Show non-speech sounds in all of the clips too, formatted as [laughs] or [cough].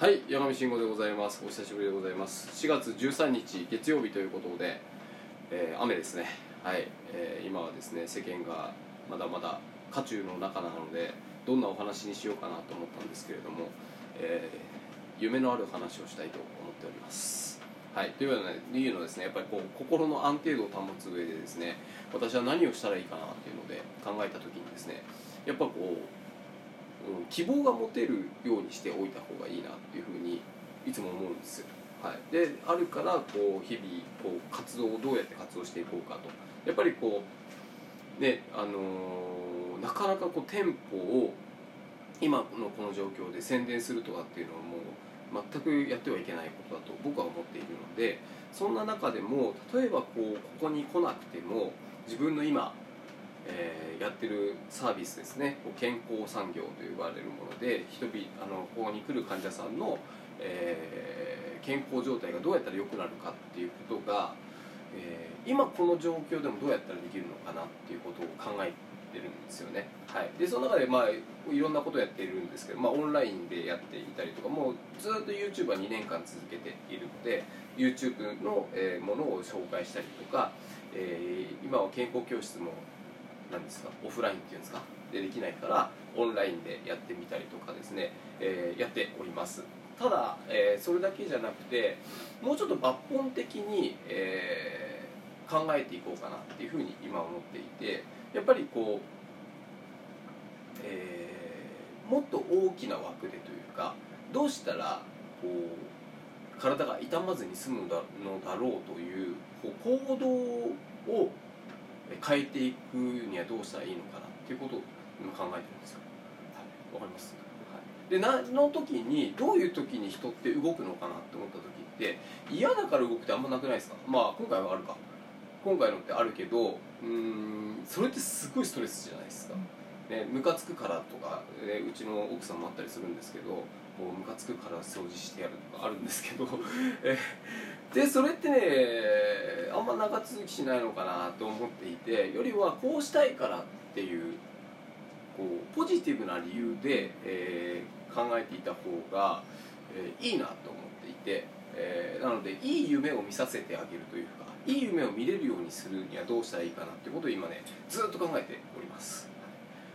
はい山上慎吾でございます。お久しぶりでございます。4月13日月曜日ということで、えー雨ですね。はい、えー今はですね世間がまだまだ渦中の中なのでどんなお話にしようかなと思ったんですけれども、えー夢のある話をしたいと思っております。はい、というような理由のですねやっぱりこう心の安定度を保つ上でですね私は何をしたらいいかなっていうので考えた時にですねやっぱこう希望が持てるようにしておいた方がいいなっていうふうにいつも思うんですよ。はい、であるからこう日々こう活動をどうやって活動していこうかとやっぱりこうねあのーなかなかこう店舗を今のこの状況で宣伝するとかっていうのはもう全くやってはいけないことだと僕は思っているのでそんな中でも例えばこうここに来なくても自分の今えーやってるサービスですね健康産業と呼ばれるもので人々あのここに来る患者さんの、えー健康状態がどうやったら良くなるかっていうことが、えー今この状況でもどうやったらできるのかなっていうことを考えてるんですよね。はい、でその中で、まあ、いろんなことをやっているんですけど、まあ、オンラインでやっていたりとかもうずっと YouTube は2年間続けているので YouTube の、えーものを紹介したりとか、えー今は健康教室もなんですかオフラインっていうんですかでできないからオンラインでやってみたりとかですね、えーやっております。ただ、えーそれだけじゃなくてもうちょっと抜本的に、えー考えていこうかなっていうふうに今思っていてやっぱりこう、えーもっと大きな枠でというかどうしたらこう体が痛まずに済むのだろうという行動を変えていくにはどうしたらいいのかなっていうことを今考えてるんですよ。はい、わかります、はい、でなの時にどういう時に人って動くのかなって思った時って嫌だから動くってあんまなくないですか？まあ今回はあるか今回のってあるけどうーんそれってすごいストレスじゃないですか。ね、ムカつくからとか、ね、うちの奥さんもあったりするんですけどこうムカつくから掃除してやるとかあるんですけどえでそれってねあんま長続きしないのかなと思っていてよりはこうしたいからっていうこうポジティブな理由で、えー考えていた方が、えーいいなと思っていて、えーなのでいい夢を見させてあげるというかいい夢を見れるようにするにはどうしたらいいかなってことを今ねずっと考えております。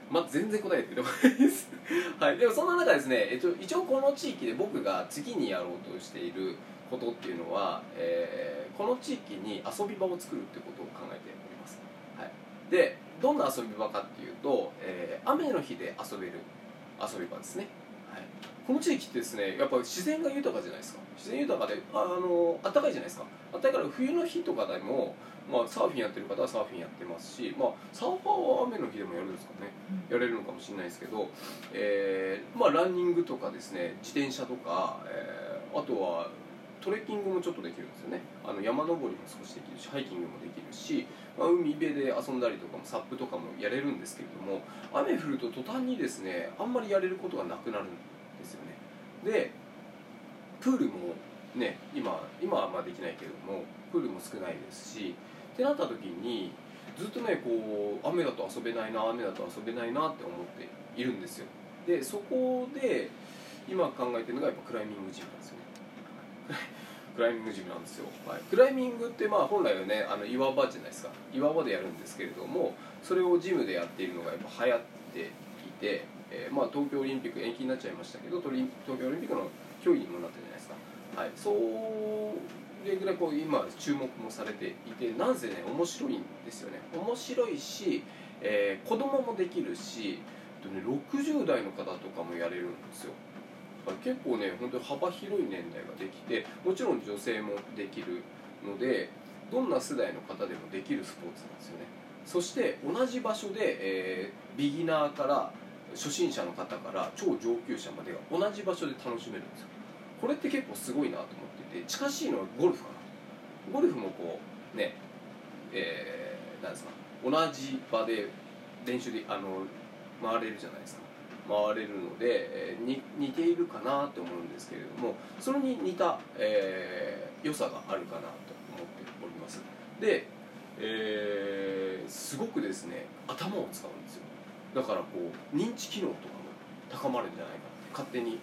まあ、全然答えてくれないです。[laughs] はい、でもそんな中ですね、えっと、一応この地域で僕が次にやろうとしていることっていうのは、えーこの地域に遊び場を作るってことを考えております。はい、でどんな遊び場かっていうと、えー雨の日で遊べる遊び場ですね。はい、この地域ってですねやっぱ自然が豊かじゃないですか。自然豊かでああの暖かいじゃないですか。暖かいから冬の日とかでも、まあ、サーフィンやってる方はサーフィンやってますし、まあ、サーファーは雨の日でもやるんですかね。やれるのかもしれないですけど、えーまあ、ランニングとかですね自転車とか、えーあとはトレッキングもちょっとできるんですよね。あの山登りも少しできるしハイキングもできるし、まあ、海辺で遊んだりとかもサップとかもやれるんですけれども雨降ると途端にですねあんまりやれることがなくなるんですよね。でプールもね今今はまあできないけれどもプールも少ないですしってなった時にずっとねこう雨だと遊べないな雨だと遊べないなって思っているんですよ。でそこで今考えてるのがやっぱクライミングジムなんですよね。[laughs] クライミングジムなんですよ、はい、クライミングってまあ本来はねあの岩場じゃないですか。岩場でやるんですけれどもそれをジムでやっているのがやっぱ流行っていて、えーまあ、東京オリンピック延期になっちゃいましたけど東京オリンピックの競技にもなったじゃないですか、はい、それぐらいこう今注目もされていてなんせね面白いんですよね。面白いし、えー子供もできるしあとね60代の方とかもやれるんですよ。結構ね本当に幅広い年代ができてもちろん女性もできるのでどんな世代の方でもできるスポーツなんですよね。そして同じ場所で、えービギナーから初心者の方から超上級者までが同じ場所で楽しめるんですよ。これって結構すごいなと思ってて近しいのはゴルフかな。ゴルフもこうねえー、ですか同じ場で練習であの回れるじゃないですか。回れるので、えーに似ているかなと思うんですけれどもそれに似た、えー良さがあるかなと思っております。で、えーすごくですね頭を使うんですよ。だからこう認知機能とかも高まるんじゃないかって勝手に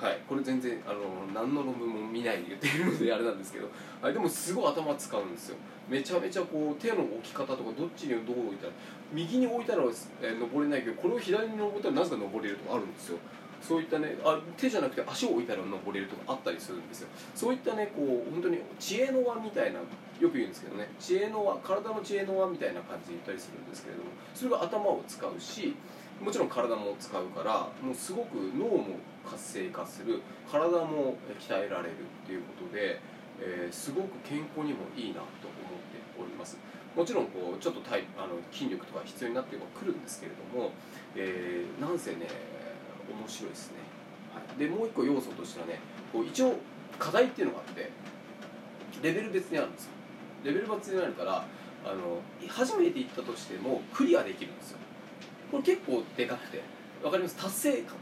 はい、これ全然あの何の論文も見ないで言ってるのであれなんですけど、はい、でもすごい頭使うんですよ。めちゃめちゃこう手の置き方とかどっちにどう置いたら右に置いたら、えー登れないけどこれを左に登ったらなぜか登れるとかあるんですよ。そういったねあ手じゃなくて足を置いたら登れるとかあったりするんですよ。そういったねこう本当に知恵の輪みたいなよく言うんですけどね。知恵の輪体の知恵の輪みたいな感じで言ったりするんですけれどもそれが頭を使うしもちろん体も使うからもうすごく脳も活性化する体も鍛えられるっていうことで、えーすごく健康にもいいなと思っております。もちろんこうちょっと体あの筋力とか必要になってくるんですけれども、えーなんせね面白いですね、はい、でもう一個要素としてはねこう一応課題っていうのがあってレベル別にあるんですよ。レベル別にあるからあの初めて行ったとしてもクリアできるんですよ。これ結構でかくてわかります？達成感。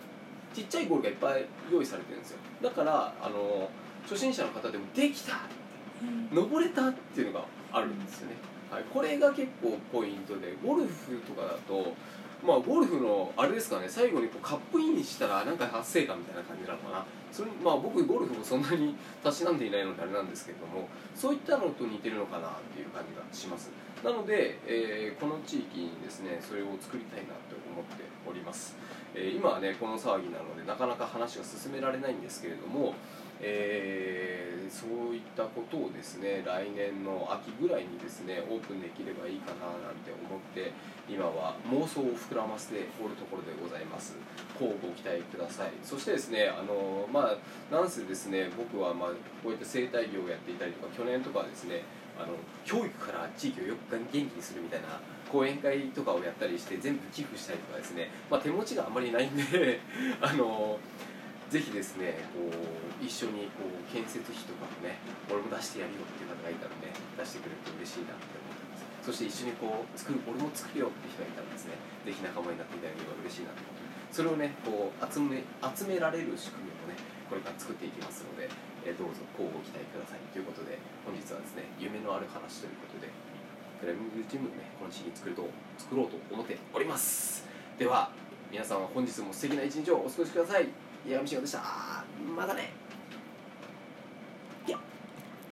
ちっちゃいゴールがいっぱい用意されてるんですよ。だからあの初心者の方でもできた登れたっていうのがあるんですよね、はい、これが結構ポイントでゴルフとかだとまあゴルフのあれですかね最後にこうカップインしたらなんか達成感みたいな感じなのかな。それまあ僕ゴルフもそんなにたしなんでいないのであれなんですけれどもそういったのと似てるのかなっていう感じがします。なので、えーこの地域にですねそれを作りたいなと思っております、えー今はねこの騒ぎなのでなかなか話が進められないんですけれどもえーそういったことをですね来年の秋ぐらいにですねオープンできればいいかななんて思って今は妄想を膨らませておるところでございます。こうご期待ください。そしてですねあのまあなんせですね僕はまあこういった生態業をやっていたりとか去年とかはですねあの教育から地域をよく元気にするみたいな講演会とかをやったりして全部寄付したりとかですね、まあ、手持ちがあんまりないんで [laughs] あのぜひですねこう一緒にこう建設費とかもね俺も出してやるよっていう方がいたらね出してくれると嬉しいなって思ってます。そして一緒にこう作る俺も作るよって人がいたらですねぜひ仲間になっていただければ嬉しいなと思ってそれをねこう集め集められる仕組みをねこれから作っていきますので、えどうぞこうご期待ください。ということで本日はですね夢のある話ということでクライミングジムをねこの地に作ると作ろうと思っております。では皆さんは本日も素敵な一日をお過ごしください。山道でした。またね。